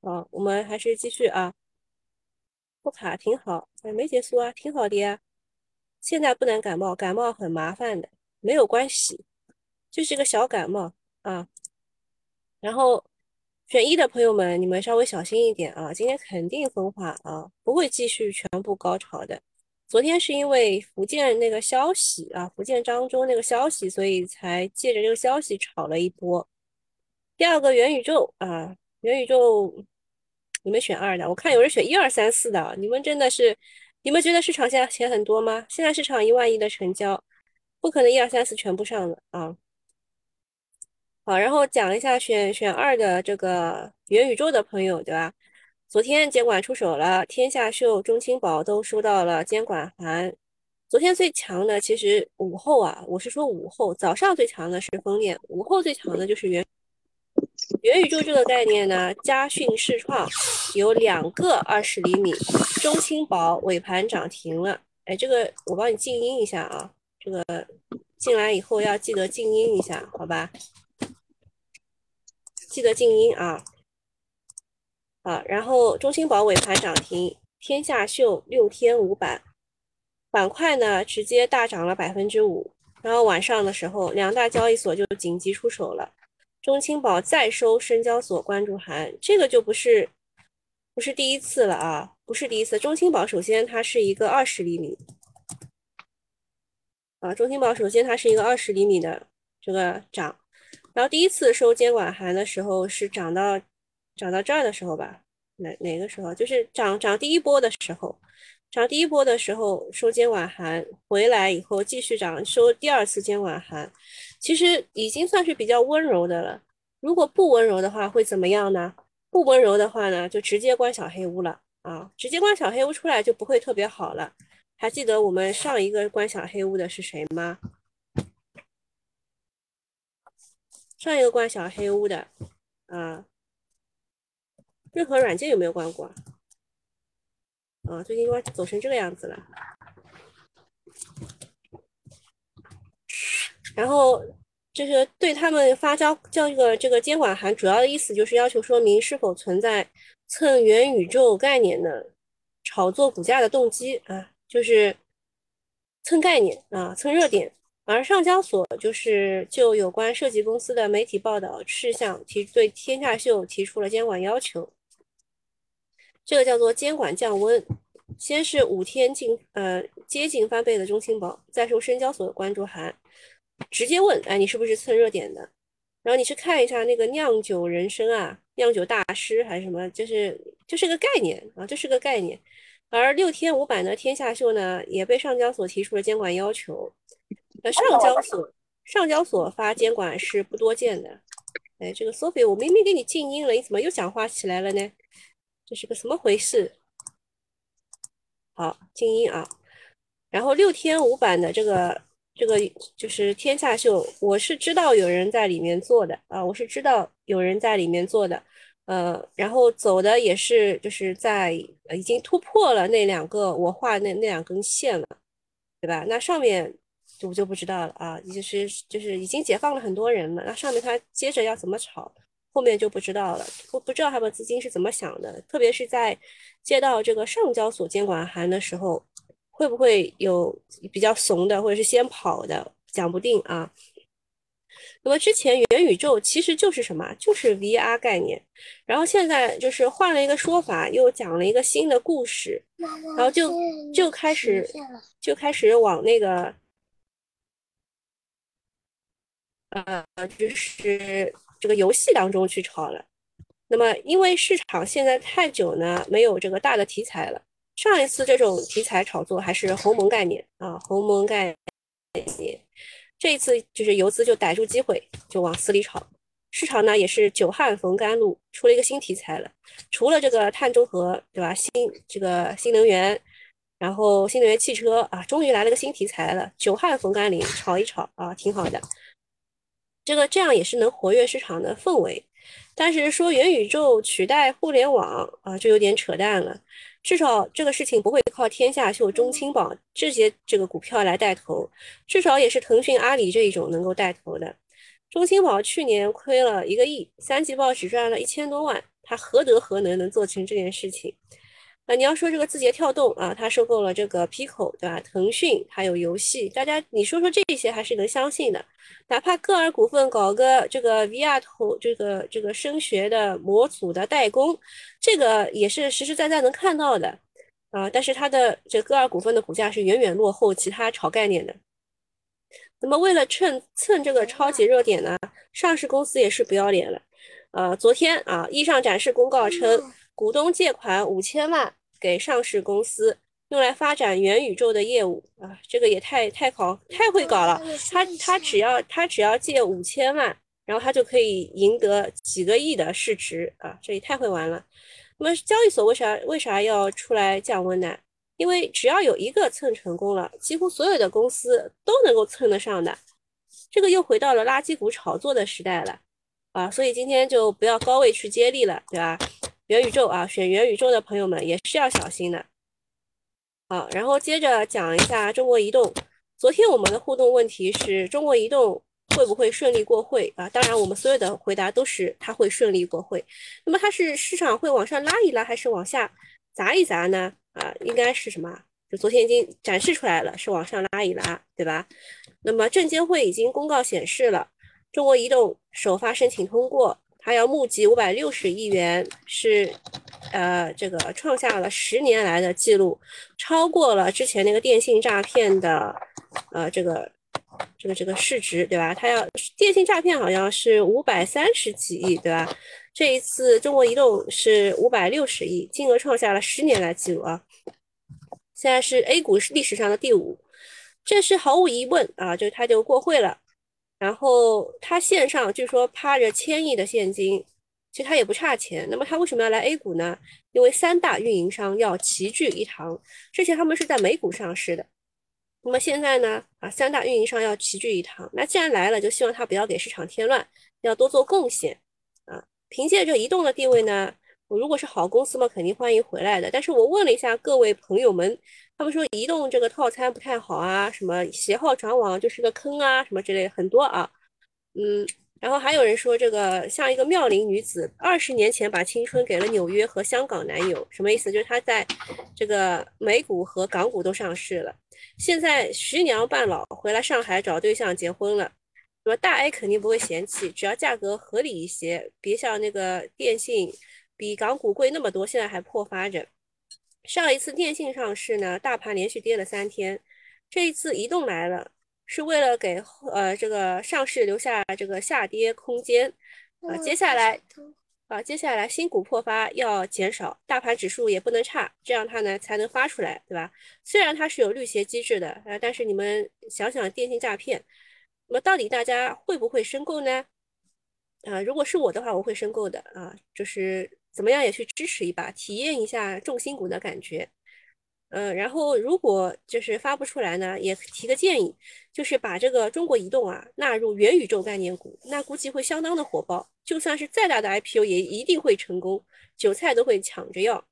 啊，我们还是继续啊，不卡挺好，哎，没结束啊，挺好的呀。现在不能感冒，感冒很麻烦的，没有关系，就是个小感冒啊。然后选一的朋友们，你们稍微小心一点啊，今天肯定分化啊，不会继续全部高潮的。昨天是因为福建那个消息啊，福建漳州那个消息，所以才借着这个消息炒了一波。第二个元宇宙啊，元宇宙，你们选二的，我看有人选一二三四的，你们真的是，你们觉得市场现在钱很多吗？现在市场一万亿的成交，不可能一二三四全部上的啊。好，然后讲一下选选二的这个元宇宙的朋友，对吧？昨天监管出手了，天下秀、中青宝都收到了监管函。昨天最强的其实午后啊，我是说午后，早上最强的是风链，午后最强的就是元。元宇宙这个概念呢，嘉讯视创有两个二十厘米，中青宝尾盘涨停了。哎，这个我帮你静音一下啊，这个进来以后要记得静音一下，好吧？记得静音啊。啊，然后中青宝尾盘涨停，天下秀六天五板板块呢直接大涨了百分之五。然后晚上的时候，两大交易所就紧急出手了。中青宝再收深交所关注函，这个就不是不是第一次了啊，不是第一次。中青宝首先它是一个二十厘米啊，中青宝首先它是一个二十厘米的这个涨，然后第一次收监管函的时候是涨到涨到这儿的时候吧？哪哪个时候？就是涨涨第一波的时候。涨第一波的时候收监管函，回来以后继续涨，收第二次监管函，其实已经算是比较温柔的了。如果不温柔的话，会怎么样呢？不温柔的话呢，就直接关小黑屋了啊！直接关小黑屋出来就不会特别好了。还记得我们上一个关小黑屋的是谁吗？上一个关小黑屋的啊，任何软件有没有关过？啊，最近关走成这个样子了。然后就是对他们发交交一个这个监管函，主要的意思就是要求说明是否存在蹭元宇宙概念的炒作股价的动机啊，就是蹭概念啊，蹭热点。而上交所就是就有关涉及公司的媒体报道事项提对天下秀提出了监管要求。这个叫做监管降温，先是五天近呃接近翻倍的中青宝，再受深交所的关注函，直接问哎你是不是蹭热点的？然后你去看一下那个酿酒人生啊，酿酒大师还是什么，就是就是个概念啊，这是个概念。而六天五板的天下秀呢，也被上交所提出了监管要求。呃上交所上交所发监管是不多见的。哎，这个 Sophie，我明明给你静音了，你怎么又讲话起来了呢？这是个什么回事？好，静音啊。然后六天五版的这个这个就是天下秀，我是知道有人在里面做的啊，我是知道有人在里面做的。呃，然后走的也是就是在已经突破了那两个我画那那两根线了，对吧？那上面就就不知道了啊，就是就是已经解放了很多人了，那上面他接着要怎么炒？后面就不知道了，不不知道他们资金是怎么想的，特别是在接到这个上交所监管函的时候，会不会有比较怂的，或者是先跑的，讲不定啊。那么之前元宇宙其实就是什么，就是 VR 概念，然后现在就是换了一个说法，又讲了一个新的故事，然后就就开始就开始往那个，呃，就是。这个游戏当中去炒了，那么因为市场现在太久呢，没有这个大的题材了。上一次这种题材炒作还是鸿蒙概念啊，鸿蒙概念。这一次就是游资就逮住机会就往死里炒，市场呢也是久旱逢甘露，出了一个新题材了。除了这个碳中和，对吧？新这个新能源，然后新能源汽车啊，终于来了个新题材了。久旱逢甘霖，炒一炒啊，挺好的。这个这样也是能活跃市场的氛围，但是说元宇宙取代互联网啊，就有点扯淡了。至少这个事情不会靠天下秀、中青宝这些这个股票来带头，至少也是腾讯、阿里这一种能够带头的。中青宝去年亏了一个亿，三季报只赚了一千多万，他何德何能能做成这件事情？啊，你要说这个字节跳动啊，它收购了这个 Pico，对吧？腾讯还有游戏，大家你说说这些还是能相信的。哪怕歌尔股份搞个这个 VR 头，这个这个声学的模组的代工，这个也是实实在在能看到的啊。但是它的这歌尔股份的股价是远远落后其他炒概念的。那么为了蹭蹭这个超级热点呢，上市公司也是不要脸了。呃，昨天啊，易上展示公告称，股东借款五千万。给上市公司用来发展元宇宙的业务啊，这个也太太好，太会搞了。他他只要他只要借五千万，然后他就可以赢得几个亿的市值啊，这也太会玩了。那么交易所为啥为啥要出来降温呢？因为只要有一个蹭成功了，几乎所有的公司都能够蹭得上的。这个又回到了垃圾股炒作的时代了啊，所以今天就不要高位去接力了，对吧？元宇宙啊，选元宇宙的朋友们也是要小心的。好，然后接着讲一下中国移动。昨天我们的互动问题是中国移动会不会顺利过会啊？当然，我们所有的回答都是它会顺利过会。那么它是市场会往上拉一拉，还是往下砸一砸呢？啊，应该是什么？就昨天已经展示出来了，是往上拉一拉，对吧？那么证监会已经公告显示了，中国移动首发申请通过。还要募集五百六十亿元，是，呃，这个创下了十年来的记录，超过了之前那个电信诈骗的，呃，这个，这个这个市值，对吧？它要电信诈骗好像是五百三十几亿，对吧？这一次中国移动是五百六十亿，金额创下了十年来记录啊！现在是 A 股是历史上的第五，这是毫无疑问啊，就它就过会了。然后他线上据说趴着千亿的现金，其实他也不差钱。那么他为什么要来 A 股呢？因为三大运营商要齐聚一堂。之前他们是在美股上市的，那么现在呢？啊，三大运营商要齐聚一堂。那既然来了，就希望他不要给市场添乱，要多做贡献啊。凭借着移动的地位呢，我如果是好公司嘛，肯定欢迎回来的。但是我问了一下各位朋友们。他们说移动这个套餐不太好啊，什么携号转网就是个坑啊，什么之类很多啊，嗯，然后还有人说这个像一个妙龄女子，二十年前把青春给了纽约和香港男友，什么意思？就是她在这个美股和港股都上市了，现在徐娘半老回来上海找对象结婚了，说大 A 肯定不会嫌弃，只要价格合理一些，别像那个电信比港股贵那么多，现在还破发着。上一次电信上市呢，大盘连续跌了三天。这一次移动来了，是为了给呃这个上市留下这个下跌空间。啊，接下来啊，接下来新股破发要减少，大盘指数也不能差，这样它呢才能发出来，对吧？虽然它是有绿鞋机制的，呃，但是你们想想电信诈骗，那么到底大家会不会申购呢？啊，如果是我的话，我会申购的啊，就是。怎么样也去支持一把，体验一下重心股的感觉。嗯，然后如果就是发不出来呢，也提个建议，就是把这个中国移动啊纳入元宇宙概念股，那估计会相当的火爆。就算是再大的 IPO，也一定会成功，韭菜都会抢着要。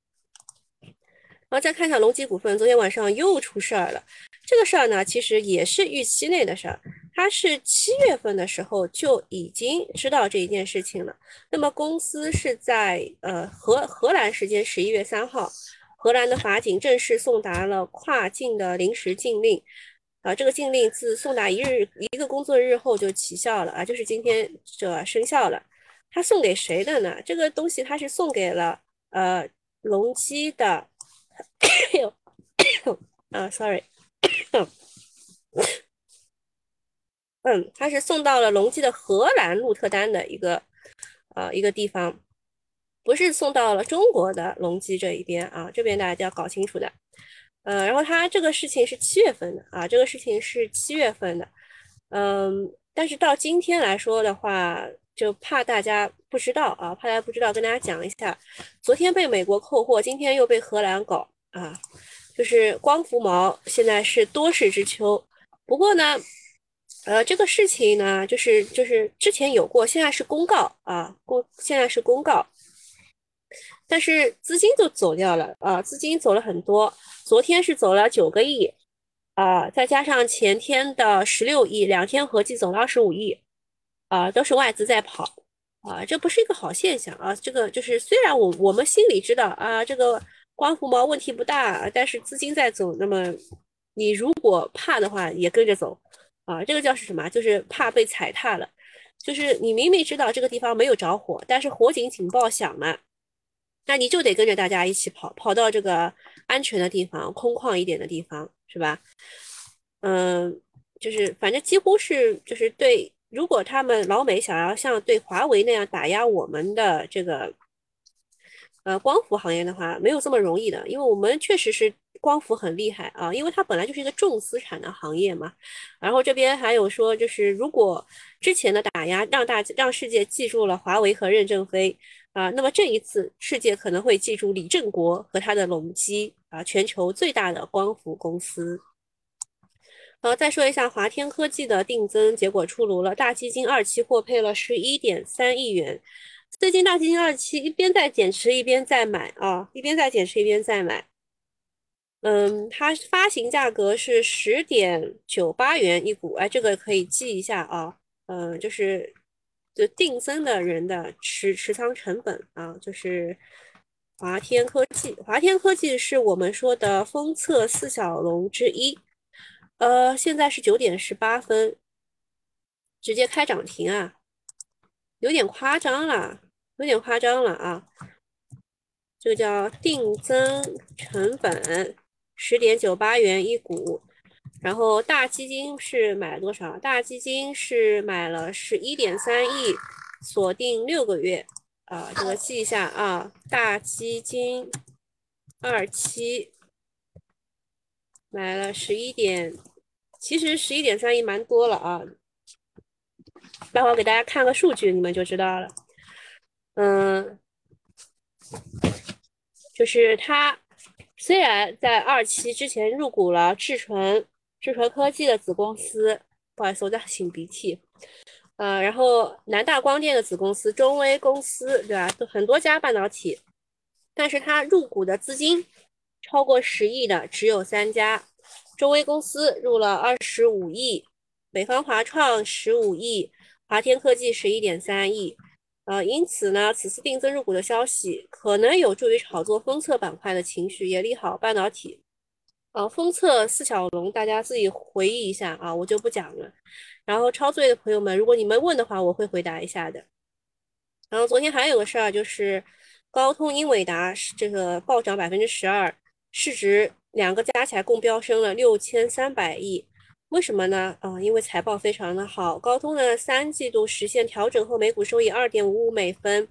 然后再看一下隆基股份，昨天晚上又出事儿了。这个事儿呢，其实也是预期内的事儿。他是七月份的时候就已经知道这一件事情了。那么公司是在呃荷荷兰时间十一月三号，荷兰的法警正式送达了跨境的临时禁令，啊，这个禁令自送达一日一个工作日后就起效了啊，就是今天这生效了。他送给谁的呢？这个东西他是送给了呃隆基的，啊，sorry。嗯，他是送到了隆基的荷兰鹿特丹的一个呃一个地方，不是送到了中国的隆基这一边啊，这边大家要搞清楚的。呃，然后他这个事情是七月份的啊，这个事情是七月份的，嗯，但是到今天来说的话，就怕大家不知道啊，怕大家不知道，跟大家讲一下，昨天被美国扣货，今天又被荷兰搞啊，就是光伏毛现在是多事之秋，不过呢。呃，这个事情呢，就是就是之前有过，现在是公告啊，公现在是公告，但是资金就走掉了啊，资金走了很多，昨天是走了九个亿啊，再加上前天的十六亿，两天合计走了二十五亿啊，都是外资在跑啊，这不是一个好现象啊。这个就是虽然我我们心里知道啊，这个光伏毛问题不大，但是资金在走，那么你如果怕的话，也跟着走啊。这个叫是什么？就是怕被踩踏了。就是你明明知道这个地方没有着火，但是火警警报响了，那你就得跟着大家一起跑，跑到这个安全的地方、空旷一点的地方，是吧？嗯，就是反正几乎是就是对，如果他们老美想要像对华为那样打压我们的这个呃光伏行业的话，没有这么容易的，因为我们确实是。光伏很厉害啊，因为它本来就是一个重资产的行业嘛。然后这边还有说，就是如果之前的打压让大让世界记住了华为和任正非啊，那么这一次世界可能会记住李振国和他的隆基啊，全球最大的光伏公司。好，再说一下华天科技的定增结果出炉了，大基金二期获配了十一点三亿元。最近大基金二期一边在减持一边在买啊，一边在减持一边在买。嗯，它发行价格是十点九八元一股，哎，这个可以记一下啊。嗯，就是就定增的人的持持仓成本啊，就是华天科技。华天科技是我们说的封测四小龙之一。呃，现在是九点十八分，直接开涨停啊，有点夸张了，有点夸张了啊。这个叫定增成本。十点九八元一股，然后大基金是买了多少？大基金是买了十一点三亿，锁定六个月啊，这个记一下啊。大基金二期买了十一点，其实十一点三亿蛮多了啊。待会儿给大家看个数据，你们就知道了。嗯，就是它。虽然在二期之前入股了智纯智纯科技的子公司，不好意思，我在擤鼻涕。呃，然后南大光电的子公司中微公司，对吧？很多家半导体，但是它入股的资金超过十亿的只有三家。中微公司入了二十五亿，北方华创十五亿，华天科技十一点三亿。呃，因此呢，此次定增入股的消息可能有助于炒作封测板块的情绪，也利好半导体。呃，封测四小龙，大家自己回忆一下啊，我就不讲了。然后抄作业的朋友们，如果你们问的话，我会回答一下的。然后昨天还有个事儿，就是高通、英伟达这个暴涨百分之十二，市值两个加起来共飙升了六千三百亿。为什么呢？啊，因为财报非常的好，高通的三季度实现调整后每股收益二点五五美分，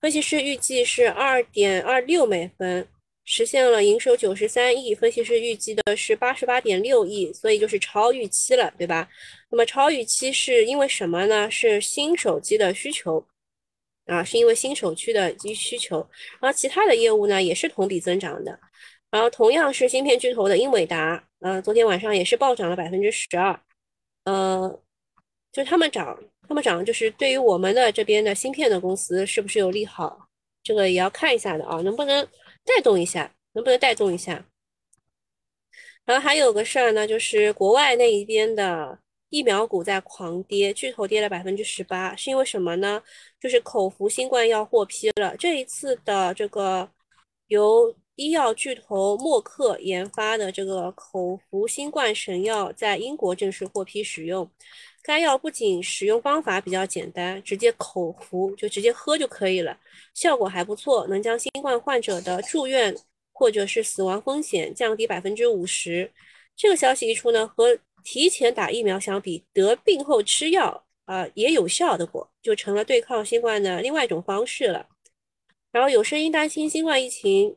分析师预计是二点二六美分，实现了营收九十三亿，分析师预计的是八十八点六亿，所以就是超预期了，对吧？那么超预期是因为什么呢？是新手机的需求啊，是因为新手区的机需求，然后其他的业务呢也是同比增长的。然后同样是芯片巨头的英伟达，呃，昨天晚上也是暴涨了百分之十二，呃，就他们涨，他们涨，就是对于我们的这边的芯片的公司是不是有利好？这个也要看一下的啊，能不能带动一下？能不能带动一下？然后还有个事儿呢，就是国外那一边的疫苗股在狂跌，巨头跌了百分之十八，是因为什么呢？就是口服新冠药获批了，这一次的这个由医药巨头默克研发的这个口服新冠神药在英国正式获批使用。该药不仅使用方法比较简单，直接口服就直接喝就可以了，效果还不错，能将新冠患者的住院或者是死亡风险降低百分之五十。这个消息一出呢，和提前打疫苗相比，得病后吃药啊也有效的果，就成了对抗新冠的另外一种方式了。然后有声音担心新冠疫情。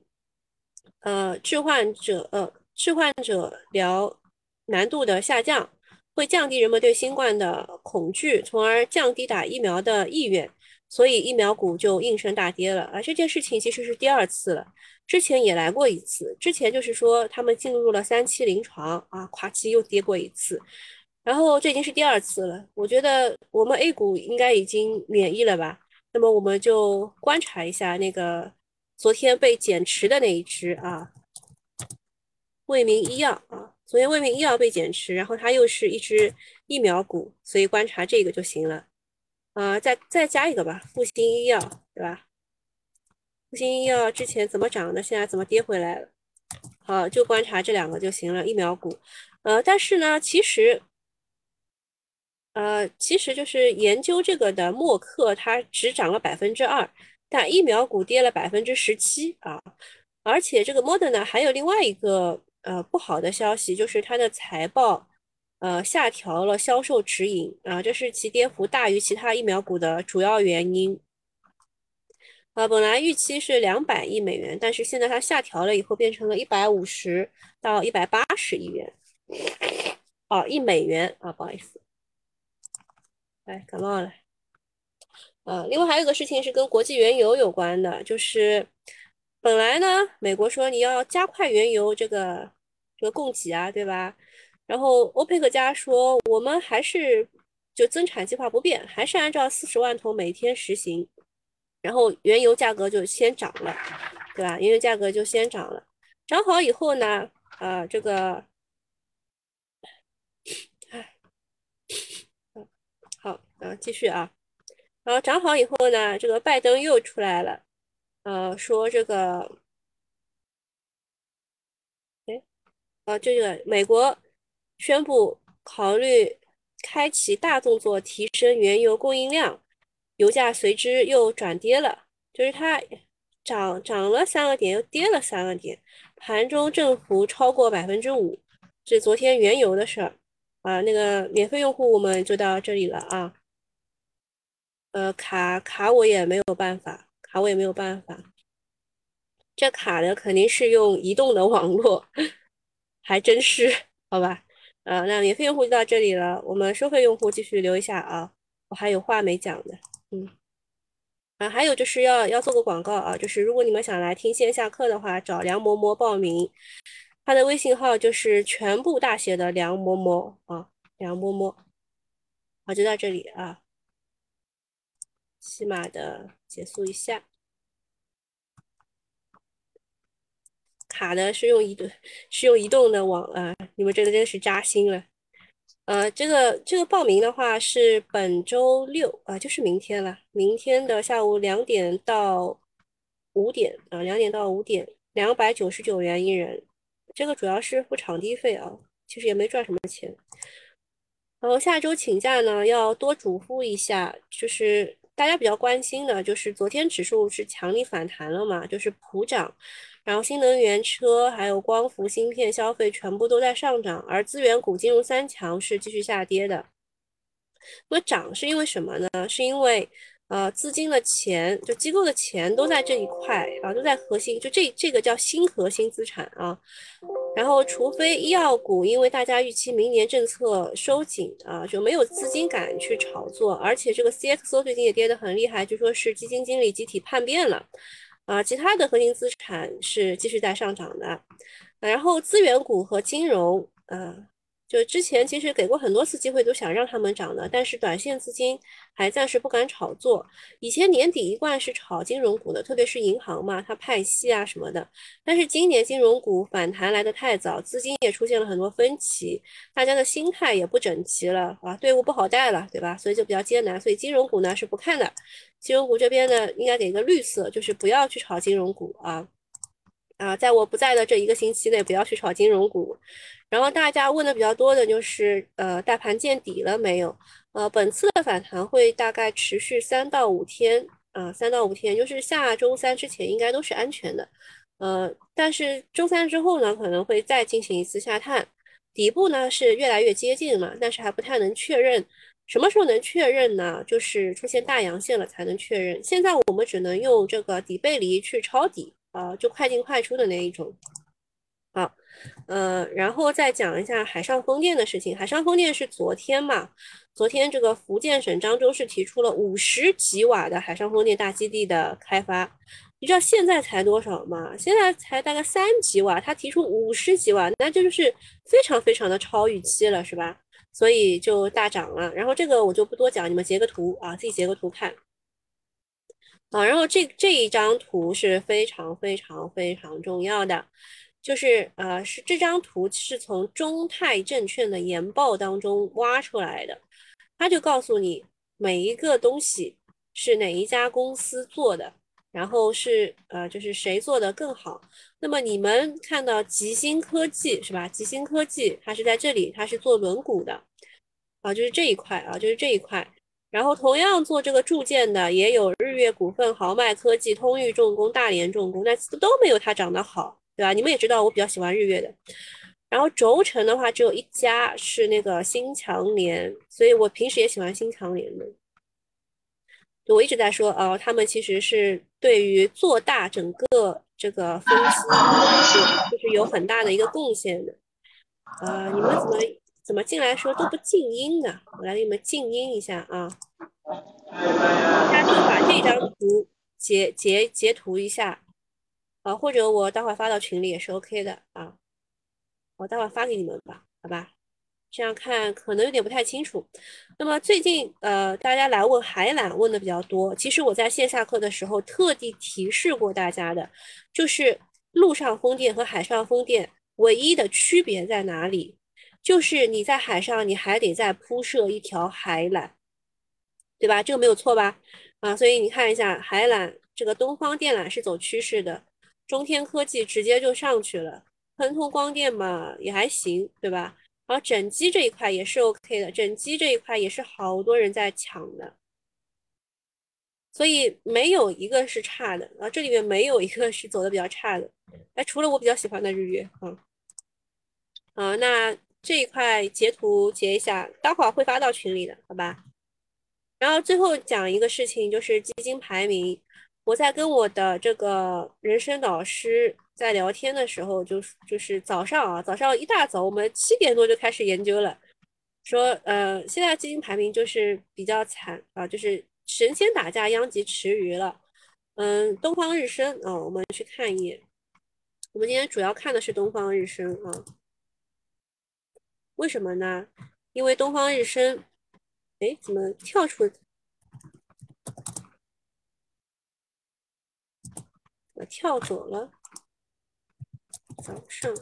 呃，致患者呃，致患者疗难度的下降，会降低人们对新冠的恐惧，从而降低打疫苗的意愿，所以疫苗股就应声大跌了。而这件事情其实是第二次了，之前也来过一次，之前就是说他们进入了三期临床啊，垮期又跌过一次，然后这已经是第二次了。我觉得我们 A 股应该已经免疫了吧？那么我们就观察一下那个。昨天被减持的那一只啊，卫明医药啊，昨天卫明医药被减持，然后它又是一只疫苗股，所以观察这个就行了。呃，再再加一个吧，复星医药，对吧？复星医药之前怎么涨的，现在怎么跌回来了？好，就观察这两个就行了，疫苗股。呃，但是呢，其实，呃，其实就是研究这个的默克，它只涨了百分之二，但疫苗股跌了百分之十七啊。而且这个 Moderna 还有另外一个呃不好的消息，就是它的财报呃下调了销售指引啊，这是其跌幅大于其他疫苗股的主要原因。呃，本来预期是两百亿美元，但是现在它下调了以后，变成了一百五十到一百八十亿元。哦，一美元啊，不好意思，哎，感冒了。呃，另外还有一个事情是跟国际原油有关的，就是本来呢，美国说你要加快原油这个这个供给啊，对吧？然后欧佩克家说我们还是就增产计划不变，还是按照四十万桶每天实行。然后原油价格就先涨了，对吧？原油价格就先涨了，涨好以后呢，啊，这个，哎，好，啊，继续啊，然后涨好以后呢，这个拜登又出来了，呃，说这个，哎，啊，这个美国宣布考虑开启大动作，提升原油供应量。油价随之又转跌了，就是它涨涨了三个点，又跌了三个点，盘中振幅超过百分之五。是昨天原油的事儿啊。那个免费用户我们就到这里了啊。呃，卡卡我也没有办法，卡我也没有办法。这卡的肯定是用移动的网络，还真是好吧？呃，那免费用户就到这里了，我们收费用户继续留一下啊，我还有话没讲的。嗯，啊，还有就是要要做个广告啊，就是如果你们想来听线下课的话，找梁嬷嬷报名，他的微信号就是全部大写的梁嬷嬷啊，梁嬷嬷，好，就到这里啊，起码的结束一下，卡的是用移动是用移动的网啊，你们这个真是扎心了。呃，这个这个报名的话是本周六啊，就是明天了。明天的下午两点到五点啊，两点到五点，两百九十九元一人。这个主要是付场地费啊，其实也没赚什么钱。然后下周请假呢，要多嘱咐一下，就是大家比较关心的，就是昨天指数是强力反弹了嘛，就是普涨。然后新能源车还有光伏芯片消费全部都在上涨，而资源股金融三强是继续下跌的。那么涨是因为什么呢？是因为呃资金的钱就机构的钱都在这一块啊，都在核心，就这这个叫新核心资产啊。然后除非医药股，因为大家预期明年政策收紧啊，就没有资金敢去炒作，而且这个 CXO 最近也跌得很厉害，就说是基金经理集体叛变了。啊，其他的核心资产是继续在上涨的，然后资源股和金融，呃。就之前其实给过很多次机会，都想让他们涨的，但是短线资金还暂时不敢炒作。以前年底一贯是炒金融股的，特别是银行嘛，它派息啊什么的。但是今年金融股反弹来得太早，资金也出现了很多分歧，大家的心态也不整齐了啊，队伍不好带了，对吧？所以就比较艰难。所以金融股呢是不看的，金融股这边呢应该给个绿色，就是不要去炒金融股啊啊，在我不在的这一个星期内不要去炒金融股。然后大家问的比较多的就是，呃，大盘见底了没有？呃，本次的反弹会大概持续三到五天，啊，三到五天，就是下周三之前应该都是安全的，呃，但是周三之后呢，可能会再进行一次下探，底部呢是越来越接近了，但是还不太能确认，什么时候能确认呢？就是出现大阳线了才能确认，现在我们只能用这个底背离去抄底，啊，就快进快出的那一种。呃，然后再讲一下海上风电的事情。海上风电是昨天嘛？昨天这个福建省漳州市提出了五十吉瓦的海上风电大基地的开发。你知道现在才多少吗？现在才大概三吉瓦，他提出五十吉瓦，那这就是非常非常的超预期了，是吧？所以就大涨了。然后这个我就不多讲，你们截个图啊，自己截个图看。啊，然后这这一张图是非常非常非常重要的。就是呃，是这张图是从中泰证券的研报当中挖出来的，他就告诉你，每一个东西是哪一家公司做的，然后是呃就是谁做的更好。那么你们看到吉星科技是吧？吉星科技它是在这里，它是做轮毂的啊，就是这一块啊，就是这一块。然后同样做这个铸件的也有日月股份、豪迈科技、通裕重工、大连重工，那都没有它长得好，对吧？你们也知道我比较喜欢日月的。然后轴承的话，只有一家是那个新强联，所以我平时也喜欢新强联的。我一直在说，哦，他们其实是对于做大整个这个分司，就是有很大的一个贡献的。啊，你们怎么怎么进来说都不静音呢？我来给你们静音一下啊。大家就把这张图截截截图一下，啊，或者我待会发到群里也是 OK 的啊。我待会发给你们吧，好吧？这样看可能有点不太清楚。那么最近呃，大家来问海缆问的比较多。其实我在线下课的时候特地提示过大家的，就是陆上风电和海上风电唯一的区别在哪里？就是你在海上你还得再铺设一条海缆，对吧？这个没有错吧？啊，所以你看一下海缆，这个东方电缆是走趋势的，中天科技直接就上去了。恒通光电嘛也还行，对吧？然后整机这一块也是 OK 的，整机这一块也是好多人在抢的，所以没有一个是差的啊，这里面没有一个是走的比较差的，哎，除了我比较喜欢的日月啊，啊，那这一块截图截一下，待会儿会发到群里的，好吧？然后最后讲一个事情，就是基金排名，我在跟我的这个人生导师。在聊天的时候，就是就是早上啊，早上一大早，我们七点多就开始研究了，说呃，现在基金排名就是比较惨啊，就是神仙打架殃及池鱼了。嗯，东方日升啊，我们去看一眼。我们今天主要看的是东方日升啊，为什么呢？因为东方日升，哎，怎么跳出？我跳走了。早上，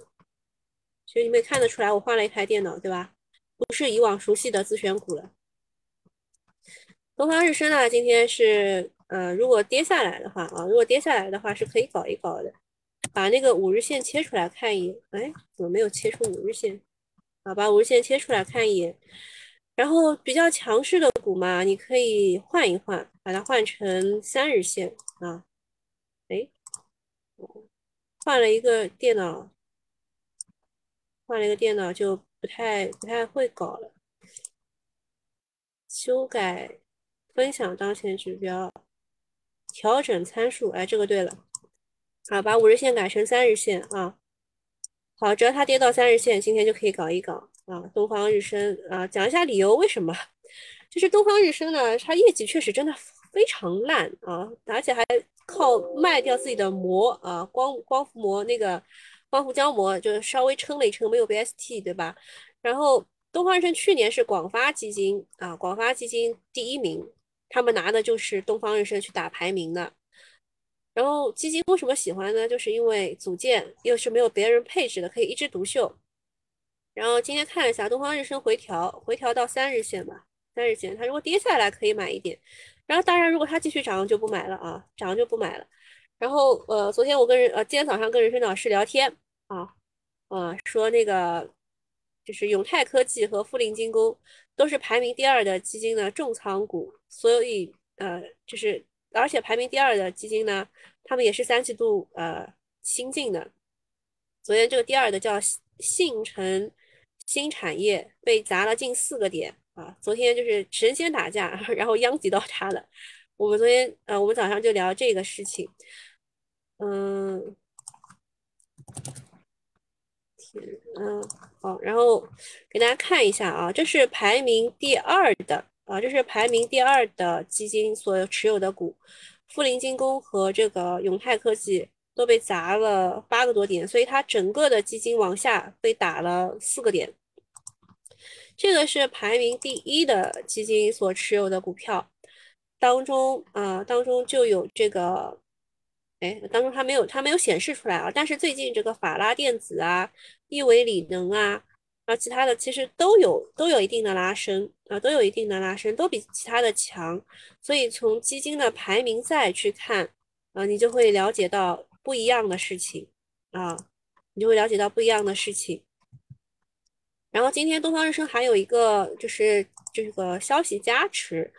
其实你们也看得出来，我换了一台电脑，对吧？不是以往熟悉的自选股了。东方日升呢，今天是呃，如果跌下来的话啊，如果跌下来的话是可以搞一搞的。把那个五日线切出来看一眼，哎，怎么没有切出五日线？好，把五日线切出来看一眼。然后比较强势的股嘛，你可以换一换，把它换成三日线啊。哎。换了一个电脑，换了一个电脑就不太不太会搞了。修改分享当前指标，调整参数。哎，这个对了。好，把五日线改成三日线啊。好，只要它跌到三日线，今天就可以搞一搞啊。东方日升啊，讲一下理由，为什么？就是东方日升呢，它业绩确实真的非常烂啊，而且还。靠卖掉自己的膜啊，光光伏膜那个光伏胶膜，就稍微撑了一撑，没有 BST 对吧？然后东方日升去年是广发基金啊，广发基金第一名，他们拿的就是东方日升去打排名的。然后基金为什么喜欢呢？就是因为组件又是没有别人配置的，可以一枝独秀。然后今天看了一下东方日升回调，回调到三日线吧，三日线，它如果跌下来可以买一点。然后当然，如果它继续涨就不买了啊，涨就不买了。然后呃，昨天我跟人呃，今天早上跟人生老师聊天啊，呃，说那个就是永泰科技和富临精工都是排名第二的基金的重仓股，所以呃，就是而且排名第二的基金呢，他们也是三季度呃新进的。昨天这个第二的叫信诚新产业被砸了近四个点。啊，昨天就是神仙打架，然后殃及到他了。我们昨天，呃，我们早上就聊这个事情。嗯，天，嗯，好，然后给大家看一下啊，这是排名第二的啊，这是排名第二的基金所持有的股，富临精工和这个永泰科技都被砸了八个多点，所以它整个的基金往下被打了四个点。这个是排名第一的基金所持有的股票当中啊，当中就有这个，哎，当中它没有它没有显示出来啊。但是最近这个法拉电子啊、亿维锂能啊，啊，其他的其实都有都有一定的拉升啊，都有一定的拉升，都比其他的强。所以从基金的排名赛去看，啊，你就会了解到不一样的事情啊，你就会了解到不一样的事情。然后今天东方日升还有一个就是这个消息加持，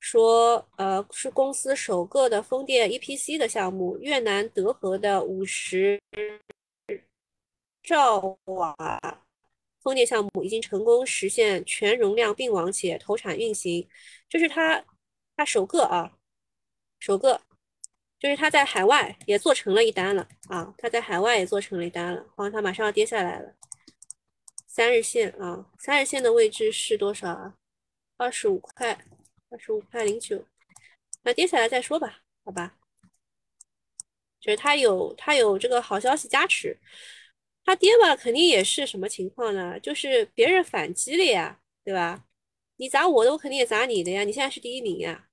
说呃是公司首个的风电 EPC 的项目，越南德和的五十兆瓦风电项目已经成功实现全容量并网且投产运行，就是它它首个啊首个，就是它在海外也做成了一单了啊，它在海外也做成了一单了，好像它马上要跌下来了。三日线啊，三日线的位置是多少啊？二十五块，二十五块零九。那跌下来再说吧，好吧？就是它有它有这个好消息加持，它跌吧，肯定也是什么情况呢？就是别人反击了呀，对吧？你砸我的，我肯定也砸你的呀。你现在是第一名呀。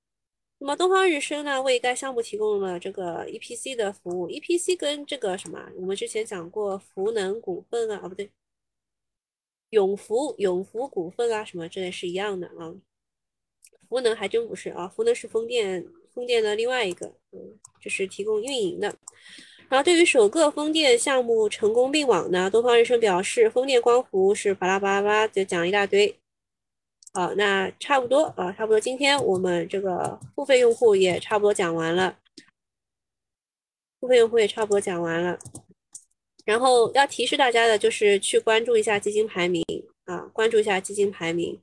那么东方日升呢，为该项目提供了这个 EPC 的服务。EPC 跟这个什么，我们之前讲过，福能股份啊，哦不对。永福永福股份啊，什么之类是一样的啊。福能还真不是啊，福能是风电风电的另外一个，嗯，就是提供运营的。然后对于首个风电项目成功并网呢，东方日升表示，风电光伏是巴拉巴拉巴拉，就讲一大堆。好，那差不多啊，差不多。今天我们这个付费用户也差不多讲完了，付费用户也差不多讲完了。然后要提示大家的就是去关注一下基金排名啊，关注一下基金排名，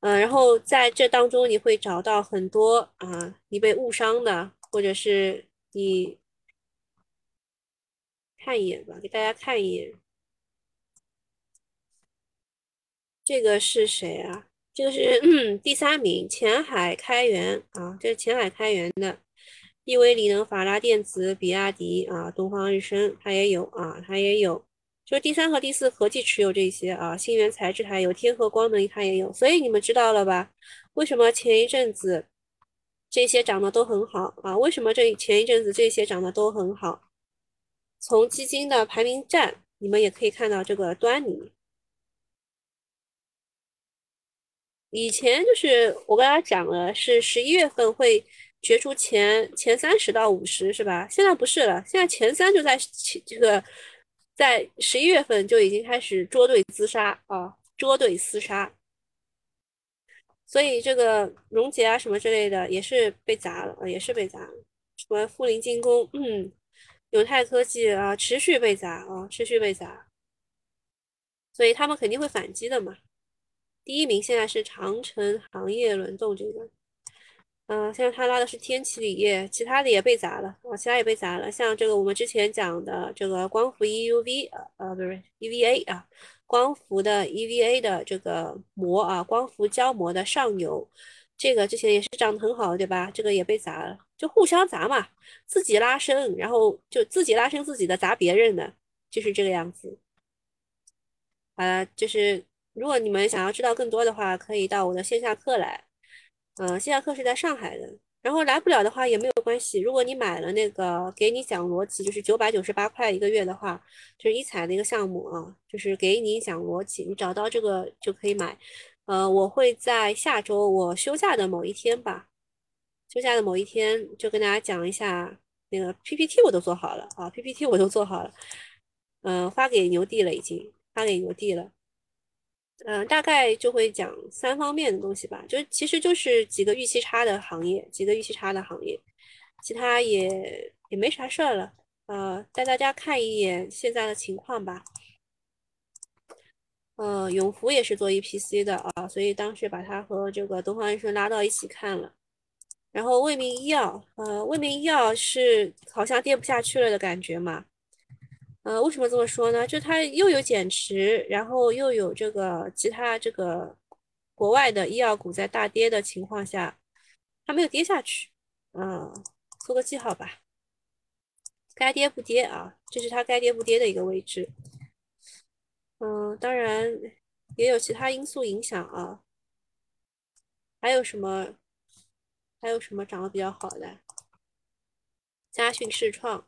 嗯，然后在这当中你会找到很多啊，你被误伤的，或者是你看一眼吧，给大家看一眼，这个是谁啊？这个是第三名，前海开源啊，这是前海开源的。亿威锂能、法拉电子、比亚迪啊，东方日升它也有啊，它也有，就是第三和第四合计持有这些啊。新源材质它有，天合光能它也有，所以你们知道了吧？为什么前一阵子这些涨得都很好啊？为什么这前一阵子这些涨得都很好？从基金的排名战，你们也可以看到这个端倪。以前就是我跟大家讲了，是十一月份会。决出前前三十到五十是吧？现在不是了，现在前三就在这个在十一月份就已经开始捉对厮杀啊，捉对厮杀。所以这个荣捷啊什么之类的也是被砸了，也是被砸了。什么富临精工、嗯，永泰科技啊，持续被砸啊，持续被砸。所以他们肯定会反击的嘛。第一名现在是长城行业轮动这个。嗯，现在他拉的是天齐锂业，其他的也被砸了啊，其他也被砸了。像这个我们之前讲的这个光伏 EUV 啊，呃，不是 EVA 啊，光伏的 EVA 的这个膜啊，光伏胶膜的上游，这个之前也是涨得很好，对吧？这个也被砸了，就互相砸嘛，自己拉升，然后就自己拉升自己的，砸别人的，就是这个样子。好了，就是如果你们想要知道更多的话，可以到我的线下课来。嗯，线下课是在上海的，然后来不了的话也没有关系。如果你买了那个给你讲逻辑，就是九百九十八块一个月的话，就是一彩那个项目啊，就是给你讲逻辑，你找到这个就可以买。呃，我会在下周我休假的某一天吧，休假的某一天就跟大家讲一下那个 PPT 我都做好了啊，PPT 我都做好了，嗯，发给牛弟了，已经发给牛弟了。嗯，大概就会讲三方面的东西吧，就其实就是几个预期差的行业，几个预期差的行业，其他也也没啥事儿了。呃，带大家看一眼现在的情况吧。呃，永福也是做 EPC 的啊，所以当时把它和这个东方日升拉到一起看了。然后卫明医药，呃，卫明医药是好像跌不下去了的感觉嘛。呃，为什么这么说呢？就它又有减持，然后又有这个其他这个国外的医药股在大跌的情况下，它没有跌下去。嗯，做个记号吧。该跌不跌啊，这是它该跌不跌的一个位置。嗯，当然也有其他因素影响啊。还有什么？还有什么涨得比较好的？嘉讯视创。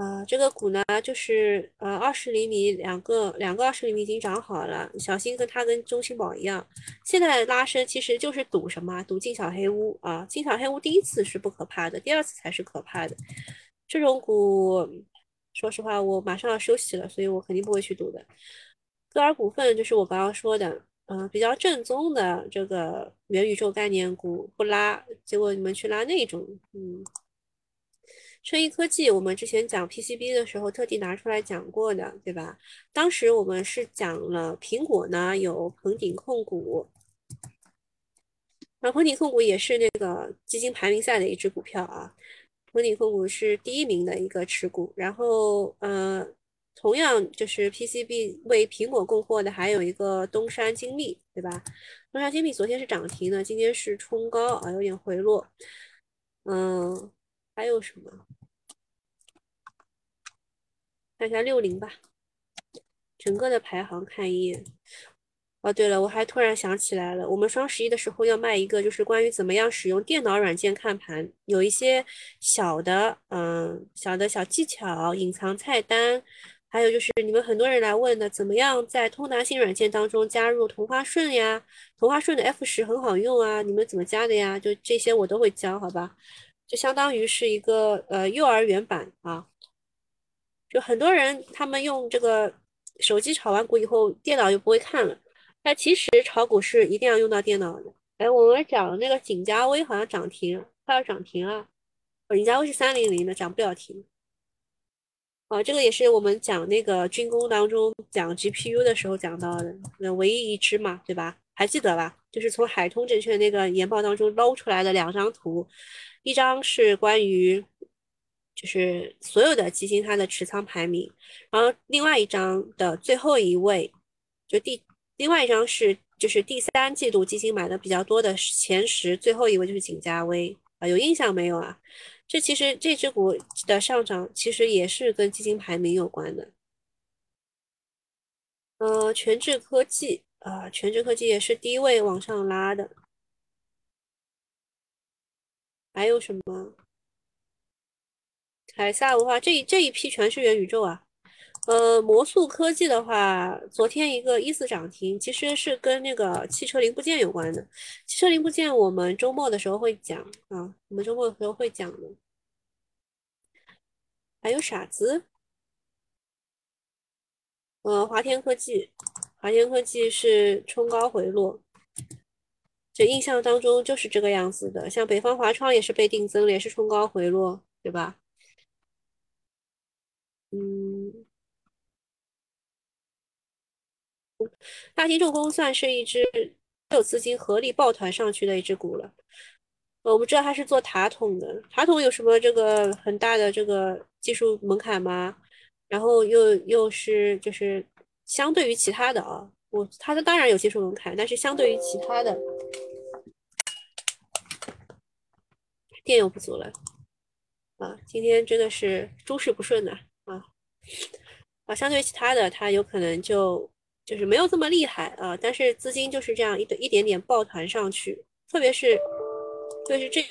啊，这个股呢，就是呃二十厘米两个两个二十厘米已经涨好了，小心跟它跟中心宝一样，现在拉伸其实就是赌什么？赌进小黑屋啊！进小黑屋第一次是不可怕的，第二次才是可怕的。这种股，说实话，我马上要休息了，所以我肯定不会去赌的。歌尔股份就是我刚刚说的，嗯，比较正宗的这个元宇宙概念股不拉，结果你们去拉那种，嗯。春意科技，我们之前讲 PCB 的时候特地拿出来讲过的，对吧？当时我们是讲了苹果呢，有鹏鼎控股，然后鹏鼎控股也是那个基金排名赛的一只股票啊。鹏鼎控股是第一名的一个持股，然后呃，同样就是 PCB 为苹果供货的还有一个东山精密，对吧？东山精密昨天是涨停的，今天是冲高啊，有点回落，嗯。还有什么？看一下六零吧，整个的排行看一眼。哦，对了，我还突然想起来了，我们双十一的时候要卖一个，就是关于怎么样使用电脑软件看盘，有一些小的，嗯，小的小技巧，隐藏菜单，还有就是你们很多人来问的，怎么样在通达信软件当中加入同花顺呀？同花顺的 F 十很好用啊，你们怎么加的呀？就这些我都会教，好吧？就相当于是一个呃幼儿园版啊，就很多人他们用这个手机炒完股以后，电脑就不会看了。但其实炒股是一定要用到电脑的。哎，我们讲那个景嘉微好像涨停，快要涨停了。景嘉微是三零零的，涨不了停。哦，这个也是我们讲那个军工当中讲 GPU 的时候讲到的，那唯一一只嘛，对吧？还记得吧？就是从海通证券那个研报当中捞出来的两张图。一张是关于，就是所有的基金它的持仓排名，然后另外一张的最后一位，就第另外一张是就是第三季度基金买的比较多的前十，最后一位就是景嘉微啊，有印象没有啊？这其实这只股的上涨其实也是跟基金排名有关的。呃，全智科技啊，全智科技也是第一位往上拉的。还有什么？凯撒文化这一这一批全是元宇宙啊。呃，魔速科技的话，昨天一个一字涨停，其实是跟那个汽车零部件有关的。汽车零部件我们周末的时候会讲啊，我们周末的时候会讲的。还有傻子，呃，华天科技，华天科技是冲高回落。这印象当中就是这个样子的，像北方华创也是被定增了，也是冲高回落，对吧？嗯，大金重工算是一只有资金合力抱团上去的一只股了。我们知道它是做塔筒的，塔筒有什么这个很大的这个技术门槛吗？然后又又是就是相对于其他的啊，我它的当然有技术门槛，但是相对于其他的。电又不足了啊！今天真的是诸事不顺呐啊！啊，相对于其他的，它有可能就就是没有这么厉害啊，但是资金就是这样一一点点抱团上去，特别是就是这